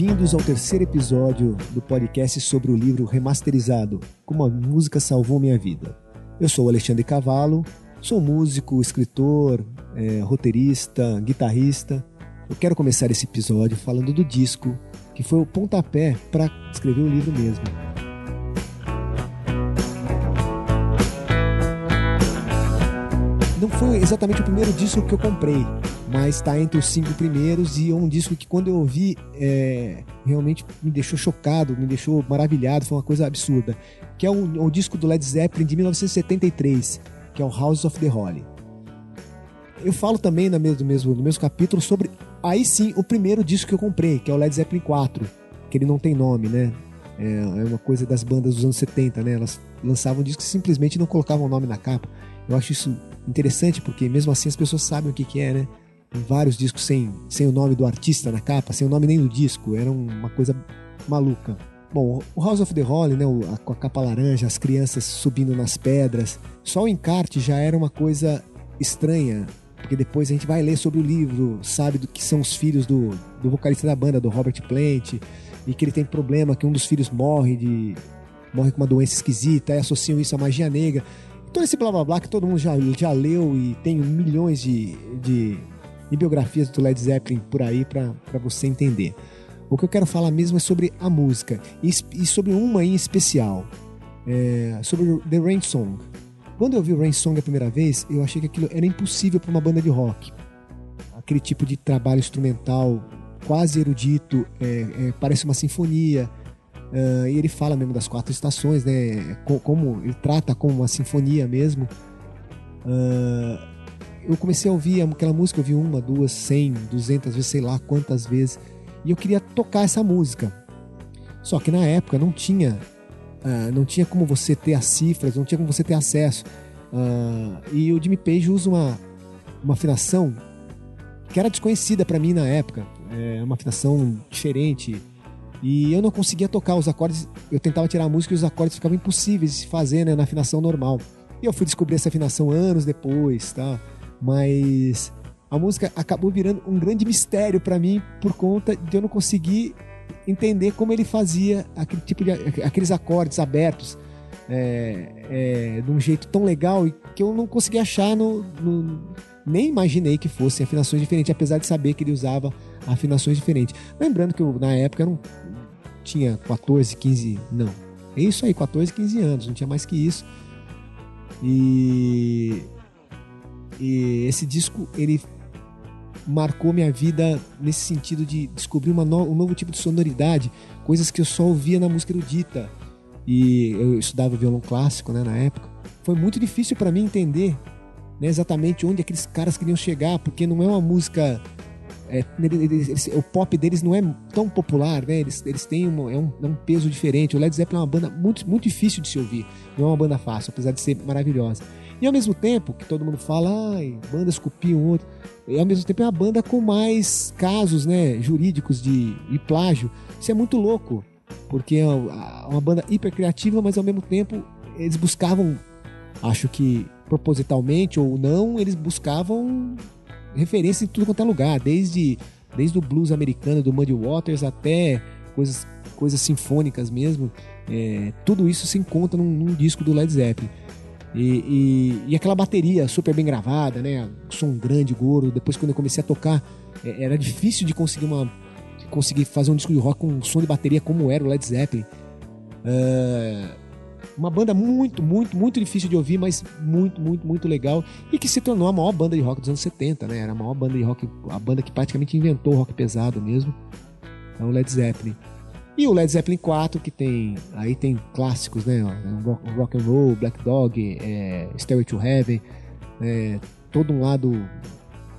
Bem-vindos ao terceiro episódio do podcast sobre o livro remasterizado Como a Música Salvou Minha Vida. Eu sou Alexandre Cavallo, sou músico, escritor, é, roteirista, guitarrista. Eu quero começar esse episódio falando do disco que foi o pontapé para escrever o livro mesmo. Não foi exatamente o primeiro disco que eu comprei, mas está entre os cinco primeiros e é um disco que quando eu ouvi é, realmente me deixou chocado, me deixou maravilhado, foi uma coisa absurda, que é o, o disco do Led Zeppelin de 1973, que é o House of the Holy. Eu falo também no mesmo, mesmo, no mesmo capítulo sobre, aí sim, o primeiro disco que eu comprei, que é o Led Zeppelin 4, que ele não tem nome, né? É, é uma coisa das bandas dos anos 70, né? Elas lançavam discos e simplesmente não colocavam o nome na capa. Eu acho isso interessante porque mesmo assim as pessoas sabem o que, que é, né? Vários discos sem, sem o nome do artista na capa, sem o nome nem do disco. Era uma coisa maluca. Bom, o House of the Holy, né, com a capa laranja, as crianças subindo nas pedras, só o encarte já era uma coisa estranha, porque depois a gente vai ler sobre o livro, sabe do que são os filhos do, do vocalista da banda, do Robert Plant, e que ele tem problema, que um dos filhos morre de morre com uma doença esquisita, e associam isso à magia negra. Todo esse blá blá blá que todo mundo já, já leu e tem milhões de, de e biografias do Led Zeppelin por aí para você entender. O que eu quero falar mesmo é sobre a música e, sobre uma em especial, é, sobre The Rain Song. Quando eu vi o Rain Song a primeira vez, eu achei que aquilo era impossível para uma banda de rock. Aquele tipo de trabalho instrumental quase erudito, é, é, parece uma sinfonia. Uh, e ele fala mesmo das quatro estações, né? Como ele trata como uma sinfonia mesmo. Uh, eu comecei a ouvir aquela música, eu vi uma, duas, cem, duzentas vezes, sei lá quantas vezes, e eu queria tocar essa música. Só que na época não tinha, uh, não tinha como você ter as cifras, não tinha como você ter acesso. Uh, e o Jimmy Page usa uma, uma afinação que era desconhecida para mim na época, é uma afinação diferente. E eu não conseguia tocar os acordes, eu tentava tirar a música e os acordes ficavam impossíveis de se fazer né, na afinação normal. E eu fui descobrir essa afinação anos depois, tá? Mas a música acabou virando um grande mistério para mim por conta de eu não conseguir entender como ele fazia aquele tipo de aqueles acordes abertos é, é, de um jeito tão legal e que eu não conseguia achar no, no, nem imaginei que fossem afinações diferentes apesar de saber que ele usava afinações diferentes. Lembrando que eu, na época eu não tinha 14 15 não. É isso aí 14 15 anos não tinha mais que isso. E e esse disco, ele marcou minha vida nesse sentido de descobrir no, um novo tipo de sonoridade, coisas que eu só ouvia na música erudita. E eu estudava violão clássico né, na época. Foi muito difícil para mim entender né, exatamente onde aqueles caras queriam chegar, porque não é uma música. É, eles, o pop deles não é tão popular, né? Eles, eles têm uma, é, um, é um peso diferente. O Led Zeppelin é uma banda muito, muito difícil de se ouvir. Não é uma banda fácil, apesar de ser maravilhosa. E ao mesmo tempo que todo mundo fala, ai, bandas copiam outro, e ao mesmo tempo é uma banda com mais casos né, jurídicos de, de plágio. Isso é muito louco, porque é uma banda hiper criativa, mas ao mesmo tempo eles buscavam, acho que propositalmente ou não, eles buscavam referência em tudo quanto é lugar, desde, desde o blues americano do Muddy Waters até coisas, coisas sinfônicas mesmo. É, tudo isso se encontra num, num disco do Led Zeppelin. E, e, e, aquela bateria super bem gravada, né? Som grande, gordo. Depois, quando eu comecei a tocar, é, era difícil de conseguir uma conseguir fazer um disco de rock com um som de bateria como era o Led Zeppelin. Uh, uma banda muito, muito, muito difícil de ouvir, mas muito, muito, muito legal. E que se tornou a maior banda de rock dos anos 70, né? Era a maior banda de rock, a banda que praticamente inventou o rock pesado mesmo. É o Led Zeppelin. E o Led Zeppelin 4, que tem. Aí tem clássicos, né? Rock, rock and Roll, Black Dog, é, Stairway to Heaven, é, todo um lado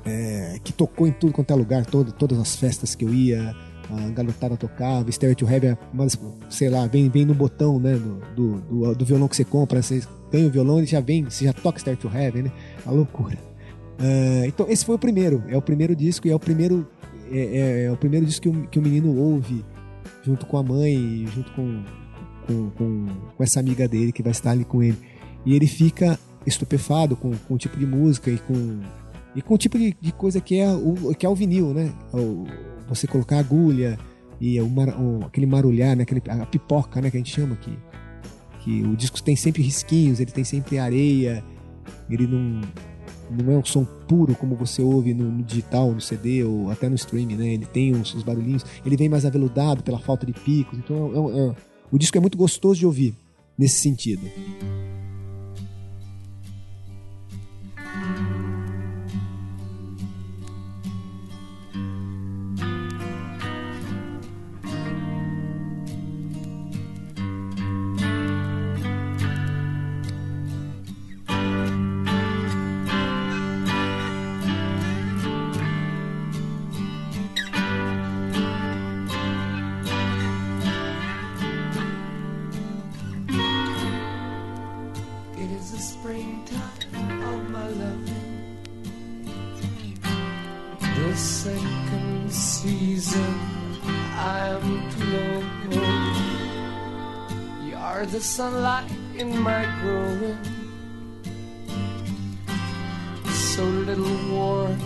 é, que tocou em tudo quanto é lugar, todo, todas as festas que eu ia, a garotada tocava, Stairway to Heaven, mas, sei lá, vem, vem no botão, né? Do, do, do, do violão que você compra, você ganha o violão e já vem, você já toca Stairway to Heaven, né? A loucura. Uh, então, esse foi o primeiro, é o primeiro disco e é o primeiro, é, é, é o primeiro disco que o, que o menino ouve junto com a mãe, junto com, com, com, com, essa amiga dele que vai estar ali com ele. E ele fica estupefado com, com o tipo de música e com, e com o tipo de, de coisa que é, o, que é o vinil, né? Você colocar agulha, e o, mar, o, aquele marulhar, né? Aquele, a pipoca, né? Que a gente chama aqui. Que o disco tem sempre risquinhos, ele tem sempre areia, ele não, não é um som puro como você ouve no, no digital, no CD ou até no streaming, né? Ele tem uns, uns, barulhinhos, ele vem mais aveludado pela falta de picos, então é, é, o disco é muito gostoso de ouvir nesse sentido. Sunlight in my growing. So little warmth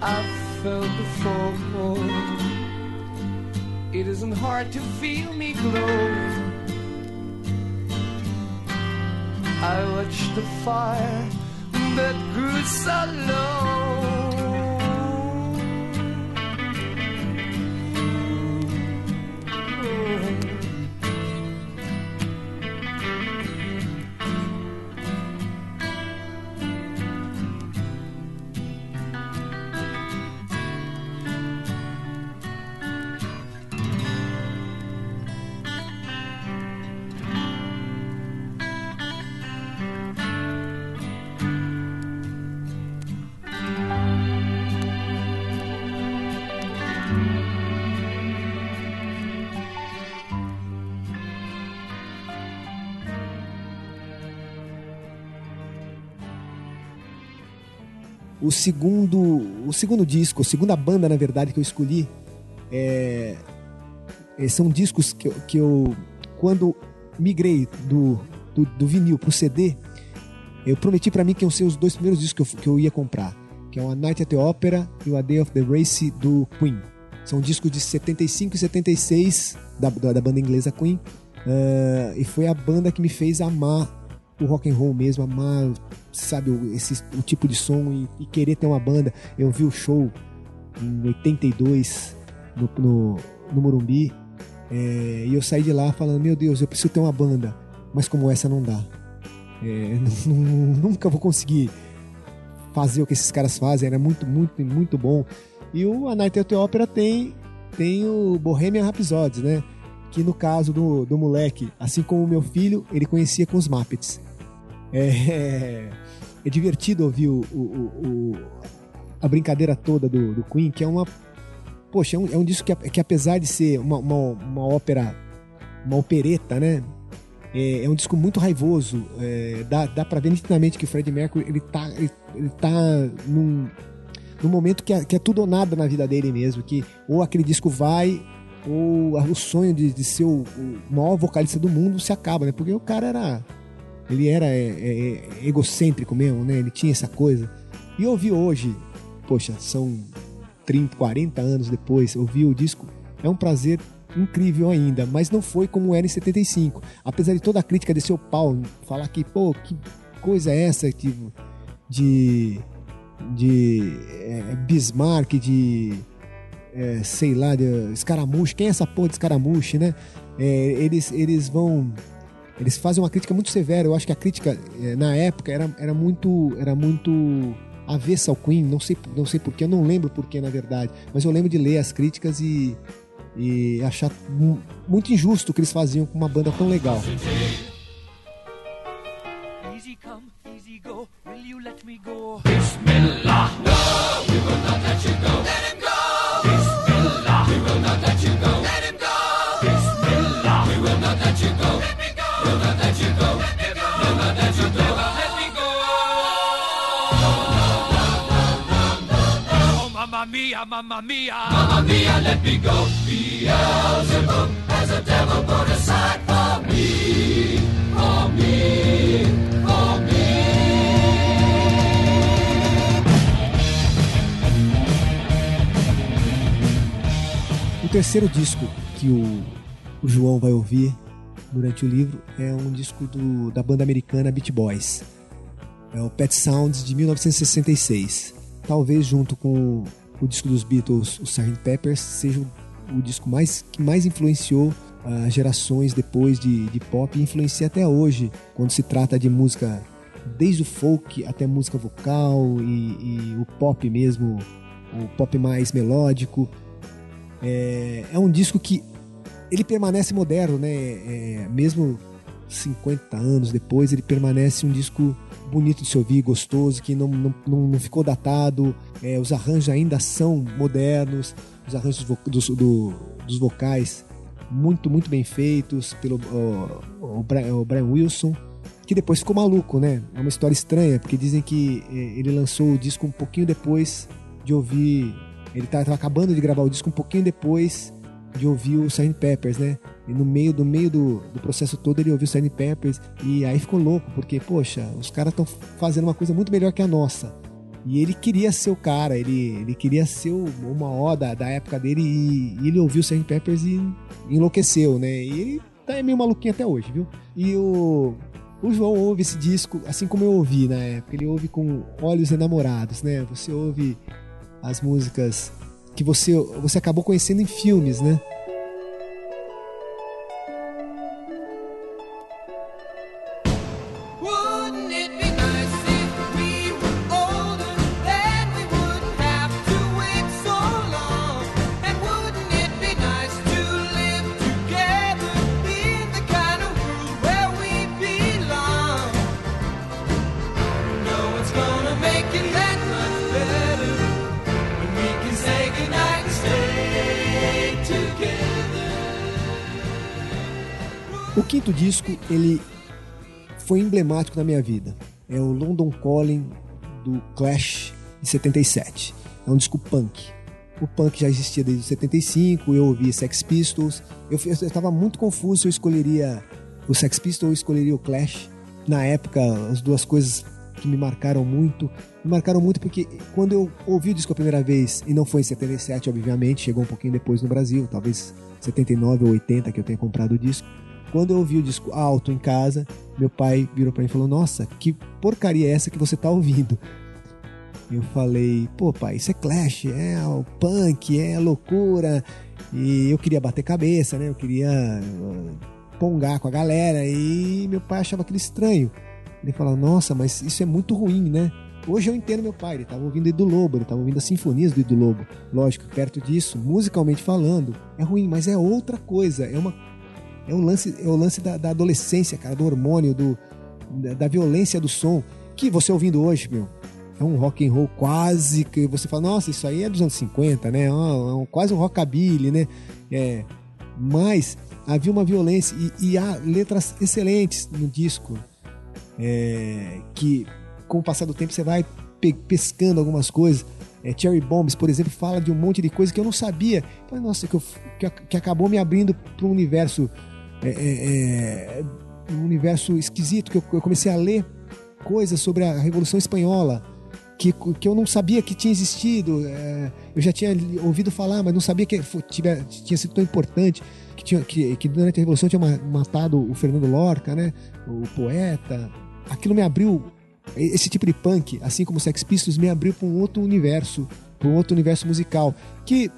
I've felt before. It isn't hard to feel me glow. I watched the fire that grew so low. O segundo, o segundo disco, a segunda banda, na verdade, que eu escolhi, é, é, são discos que, que eu, quando migrei do, do, do vinil pro CD, eu prometi para mim que iam ser os dois primeiros discos que eu, que eu ia comprar, que é o A Night at the Opera e o A Day of the Race do Queen. São discos de 75 e 76 da, da, da banda inglesa Queen. Uh, e foi a banda que me fez amar o rock and roll mesmo, amar, sabe, esse, o tipo de som e, e querer ter uma banda. Eu vi o show em 82 no, no, no Morumbi é, e eu saí de lá falando, meu Deus, eu preciso ter uma banda, mas como essa não dá. É, nunca vou conseguir fazer o que esses caras fazem, era muito, muito, muito bom. E o A Night at the Opera tem, tem o Bohemian Rhapsody, né? Que no caso do, do moleque, assim como o meu filho, ele conhecia com os Muppets. É, é divertido ouvir o, o, o, a brincadeira toda do, do, Queen, que é uma. Poxa, é um, é um disco que, que, apesar de ser uma, uma, uma ópera, uma opereta, né? É, é, um disco muito raivoso. É, dá, dá pra ver nitidamente que o Fred Mercury ele tá, ele, ele tá num, num momento que é, que é tudo ou nada na vida dele mesmo. Que ou aquele disco vai, ou o sonho de, de ser o, o maior vocalista do mundo se acaba, né? Porque o cara era ele era é, é, é, egocêntrico mesmo, né? Ele tinha essa coisa. E ouvir hoje, poxa, são 30, 40 anos depois, ouvir o disco é um prazer incrível ainda, mas não foi como era em 75. Apesar de toda a crítica desse o pau, falar que, pô, que coisa é essa de, de, de é, Bismarck, de é, sei lá, de escaramuche, quem é essa porra de escaramuche, né? É, eles, eles vão eles fazem uma crítica muito severa. Eu acho que a crítica eh, na época era, era muito era muito avessa ao Queen. Não sei não sei porquê, eu não lembro porquê na verdade, mas eu lembro de ler as críticas e e achar muito injusto o que eles faziam com uma banda tão legal. Mamma mia. Mamma mia, let me go. Beelzebub has a devil put aside for me. For me. For me. terceiro disco que o, o João vai ouvir durante o livro é um disco do, da banda americana Beach Boys. É o Pet Sounds de 1966. Talvez junto com o disco dos Beatles, o Sgt. Peppers, seja o, o disco mais, que mais influenciou uh, gerações depois de, de pop e influencia até hoje quando se trata de música desde o folk até música vocal e, e o pop mesmo, o pop mais melódico. É, é um disco que ele permanece moderno, né? É, mesmo 50 anos depois, ele permanece um disco bonito de se ouvir, gostoso, que não, não, não ficou datado. É, os arranjos ainda são modernos, os arranjos dos, do, dos vocais muito, muito bem feitos pelo o, o, Brian, o Brian Wilson que depois ficou maluco, né? É uma história estranha, porque dizem que é, ele lançou o disco um pouquinho depois de ouvir. Ele estava acabando de gravar o disco um pouquinho depois de ouvir o Sgt. Peppers, né? E no meio do meio do, do processo todo ele ouviu o Sgt. Peppers e aí ficou louco, porque, poxa, os caras estão fazendo uma coisa muito melhor que a nossa. E ele queria ser o cara, ele, ele queria ser o, uma ó da, da época dele e, e ele ouviu o Sgt. Peppers e enlouqueceu, né? E ele tá meio maluquinho até hoje, viu? E o, o João ouve esse disco assim como eu ouvi na época. Ele ouve com olhos enamorados, né? Você ouve as músicas que você, você acabou conhecendo em filmes, né? Quinto disco, ele foi emblemático na minha vida. É o London Calling do Clash de 77. É um disco punk. O punk já existia desde 75, eu ouvi Sex Pistols. Eu estava muito confuso se eu escolheria o Sex Pistols ou escolheria o Clash. Na época, as duas coisas que me marcaram muito. Me marcaram muito porque quando eu ouvi o disco a primeira vez, e não foi em 77, obviamente, chegou um pouquinho depois no Brasil, talvez 79 ou 80 que eu tenha comprado o disco. Quando eu ouvi o disco alto em casa, meu pai virou para mim e falou: Nossa, que porcaria é essa que você tá ouvindo? Eu falei: Pô, pai, isso é Clash, é o punk, é loucura. E eu queria bater cabeça, né? Eu queria uh, pongar com a galera. E meu pai achava aquilo estranho. Ele falou: Nossa, mas isso é muito ruim, né? Hoje eu entendo meu pai, ele estava ouvindo Edu Lobo, ele estava ouvindo as sinfonias do Edu Lobo. Lógico, perto disso, musicalmente falando, é ruim, mas é outra coisa, é uma é o lance, é o lance da, da adolescência, cara, do hormônio, do, da, da, violência do som. Que você ouvindo hoje, meu, é um rock and roll quase que você fala, nossa, isso aí é dos anos 50, né? É um, quase um rockabilly, né? É, mas havia uma violência e, e há letras excelentes no disco é, que com o passar do tempo você vai pe pescando algumas coisas. É, Cherry Bombs, por exemplo, fala de um monte de coisa que eu não sabia. Falei, nossa, que, eu, que, que acabou me abrindo para um universo é, é, é, um universo esquisito que eu, eu, comecei a ler coisas sobre a Revolução Espanhola que, que eu não sabia que tinha existido. É, eu já tinha ouvido falar, mas não sabia que tinha, tinha sido tão importante. Que, tinha, que, que durante a Revolução tinha matado o Fernando Lorca, né? o poeta. Aquilo me abriu. Esse tipo de punk, assim como Sex Pistols, me abriu para um outro universo, para um outro universo musical que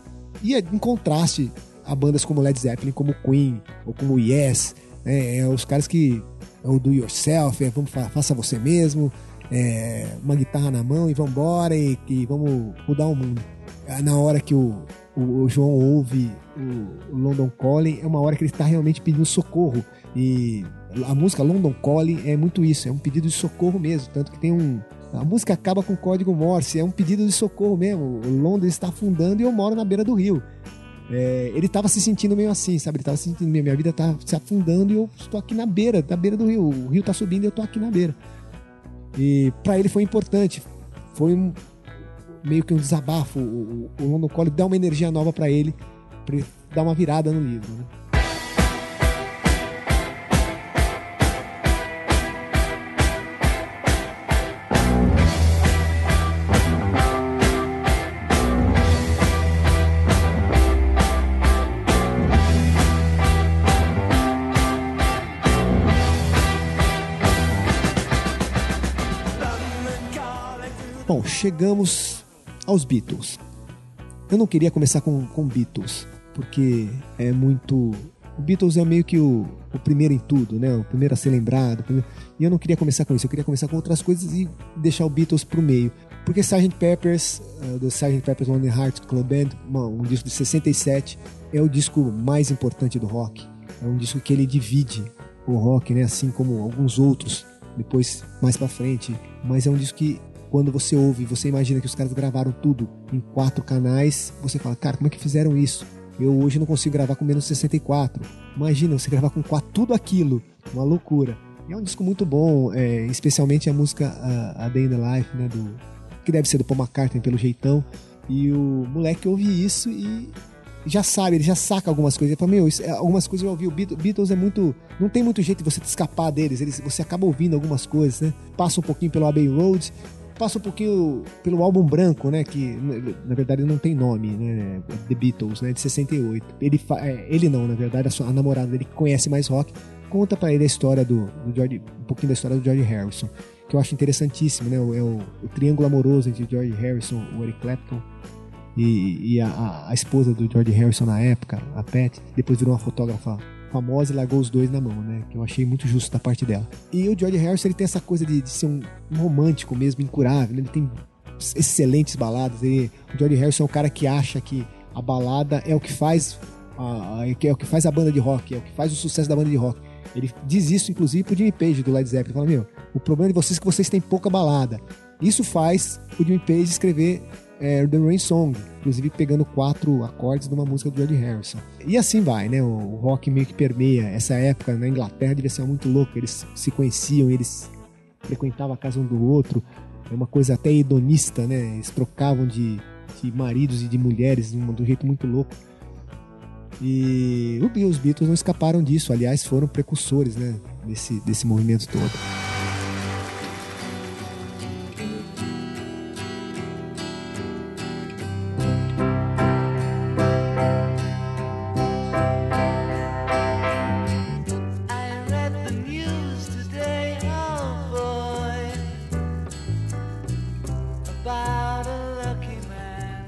ia em contraste a bandas como Led Zeppelin, como Queen ou como Yes, né? é, os caras que é o do yourself, é, vamos faça você mesmo, é, uma guitarra na mão e vamos embora e, e, vamos mudar o mundo. É, na hora que o, o, o João ouve o, o, London Calling, é uma hora que ele está realmente pedindo socorro e a música London Calling é muito isso, é um pedido de socorro mesmo, tanto que tem um a música acaba com código Morse, é um pedido de socorro mesmo. O Londres está afundando e eu moro na beira do rio é, ele estava se sentindo meio assim, sabe? Ele estava se sentindo, minha vida está se afundando e eu estou aqui na beira, na beira do rio. O rio está subindo e eu estou aqui na beira. E para ele foi importante. Foi um, meio que um desabafo. O, o, o London uma energia nova para ele, para dar uma virada no livro. Né? Chegamos aos Beatles. Eu não queria começar com, com Beatles, porque é muito. O Beatles é meio que o, o primeiro em tudo, né? O primeiro a ser lembrado. Primeiro... E eu não queria começar com isso, eu queria começar com outras coisas e deixar o Beatles pro meio. Porque Sgt. Peppers, uh, do Sgt. Pepper's Lonely Hearts Club Band, uma, um disco de 67, é o disco mais importante do rock. É um disco que ele divide o rock, né? Assim como alguns outros, depois mais para frente. Mas é um disco que quando você ouve, você imagina que os caras gravaram tudo em quatro canais, você fala, cara, como é que fizeram isso? Eu hoje não consigo gravar com menos 64. Imagina você gravar com quatro, tudo aquilo, uma loucura. E é um disco muito bom, é, especialmente a música a, a Day in the Life, né, do, que deve ser do Paul McCartney pelo jeitão. E o moleque ouve isso e já sabe, ele já saca algumas coisas. Ele fala, meu, isso, é, algumas coisas eu ouvi. O Beatles é muito. Não tem muito jeito de você te escapar deles. Eles, você acaba ouvindo algumas coisas, né? Passa um pouquinho pelo Abbey Road, passa um pouquinho pelo álbum branco, né? Que na verdade não tem nome, né? The Beatles, né? De 68. Ele, é, ele não, na verdade, a, sua, namorada dele que conhece mais rock conta para ele a história do, do George, um pouquinho da história do George Harrison, que eu acho interessantíssimo, né? É o, o triângulo amoroso entre George Harrison, o Eric Clapton e, e a, a, esposa do George Harrison na época, a Pat, depois virou uma fotógrafa famosa e largou os dois na mão, né? Que eu achei muito justo da parte dela. E o George Harrison ele tem essa coisa de, de ser um, um, romântico mesmo, incurável. Né? Ele tem excelentes baladas. Ele, o George Harrison é um cara que acha que a balada é o que faz a, a, é o que faz a banda de rock, é o que faz o sucesso da banda de rock. Ele diz isso, inclusive, pro Jimmy Page do Led Zeppelin. Ele fala, meu, o problema de vocês é que vocês têm pouca balada. Isso faz o Jimmy Page escrever é, The Rain Song, inclusive pegando quatro acordes de uma música do George Harrison. E assim vai, né? O, o rock meio que permeia essa época na Inglaterra, devia ser muito louco. Eles se conheciam, eles frequentavam a casa um do outro. É uma coisa até hedonista, né? Eles trocavam de, de maridos e de mulheres de um, de um jeito muito louco. E os Beatles não escaparam disso, aliás, foram precursores né, desse, desse movimento todo.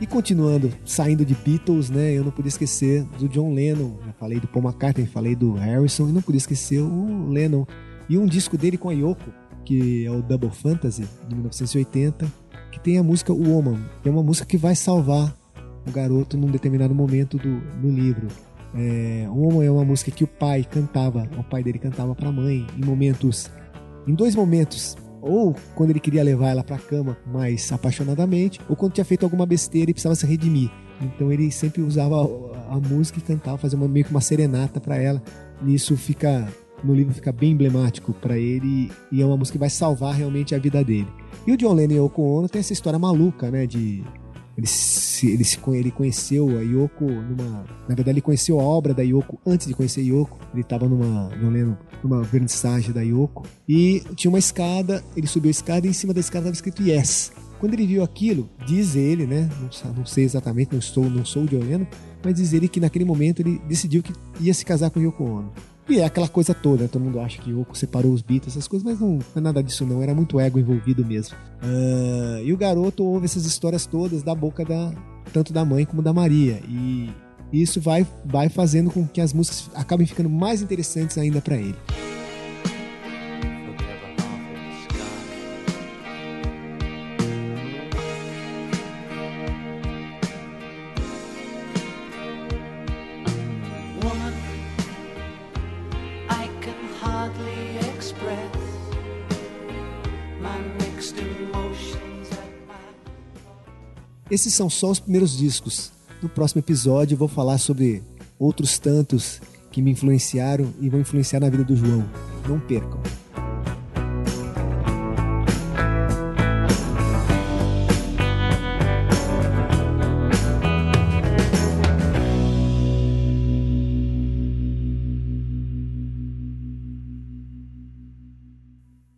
Continuando, saindo de Beatles, né? Eu não podia esquecer do John Lennon. Já falei do Paul McCartney, falei do Harrison e não podia esquecer o Lennon. E um disco dele com a Yoko, que é o Double Fantasy, de 1980, que tem a música Woman. É uma música que vai salvar o garoto num determinado momento do, do livro. É, Woman é uma música que o pai cantava, o pai dele cantava para a mãe em momentos, em dois momentos ou quando ele queria levar ela para cama mais apaixonadamente, ou quando tinha feito alguma besteira e precisava se redimir. Então ele sempre usava a, música e cantava, fazia uma, meio que uma serenata para ela. E isso fica no livro fica bem emblemático para ele e é uma música que vai salvar realmente a vida dele. E o John Lennon e Yoko Ono tem essa história maluca, né, de ele, se, ele, se, ele conheceu a Yoko numa. Na verdade, ele conheceu a obra da Yoko antes de conhecer Yoko. Ele estava numa. Não lembro, numa vernissagem da Yoko. E tinha uma escada, ele subiu a escada e em cima da escada estava escrito Yes. Quando ele viu aquilo, diz ele, né? Não, não sei exatamente, não estou, não sou o John Lennon, mas diz ele que naquele momento ele decidiu que ia se casar com Yoko Ono. E é aquela coisa toda, todo mundo acha que Yoko separou os Beatles, essas coisas, mas não, não é nada disso não, era muito ego envolvido mesmo. Uh, e o garoto ouve essas histórias todas da boca da tanto da mãe como da Maria, e isso vai, vai fazendo com que as músicas acabem ficando mais interessantes ainda para ele. Esses são só os primeiros discos. No próximo episódio eu vou falar sobre outros tantos que me influenciaram e vão influenciar na vida do João. Não percam.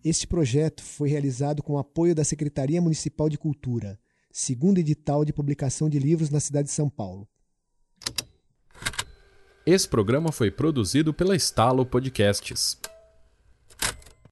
Este projeto foi realizado com o apoio da Secretaria Municipal de Cultura segundo edital de publicação de livros na cidade de São Paulo. Esse programa foi produzido pela Estalo Podcasts.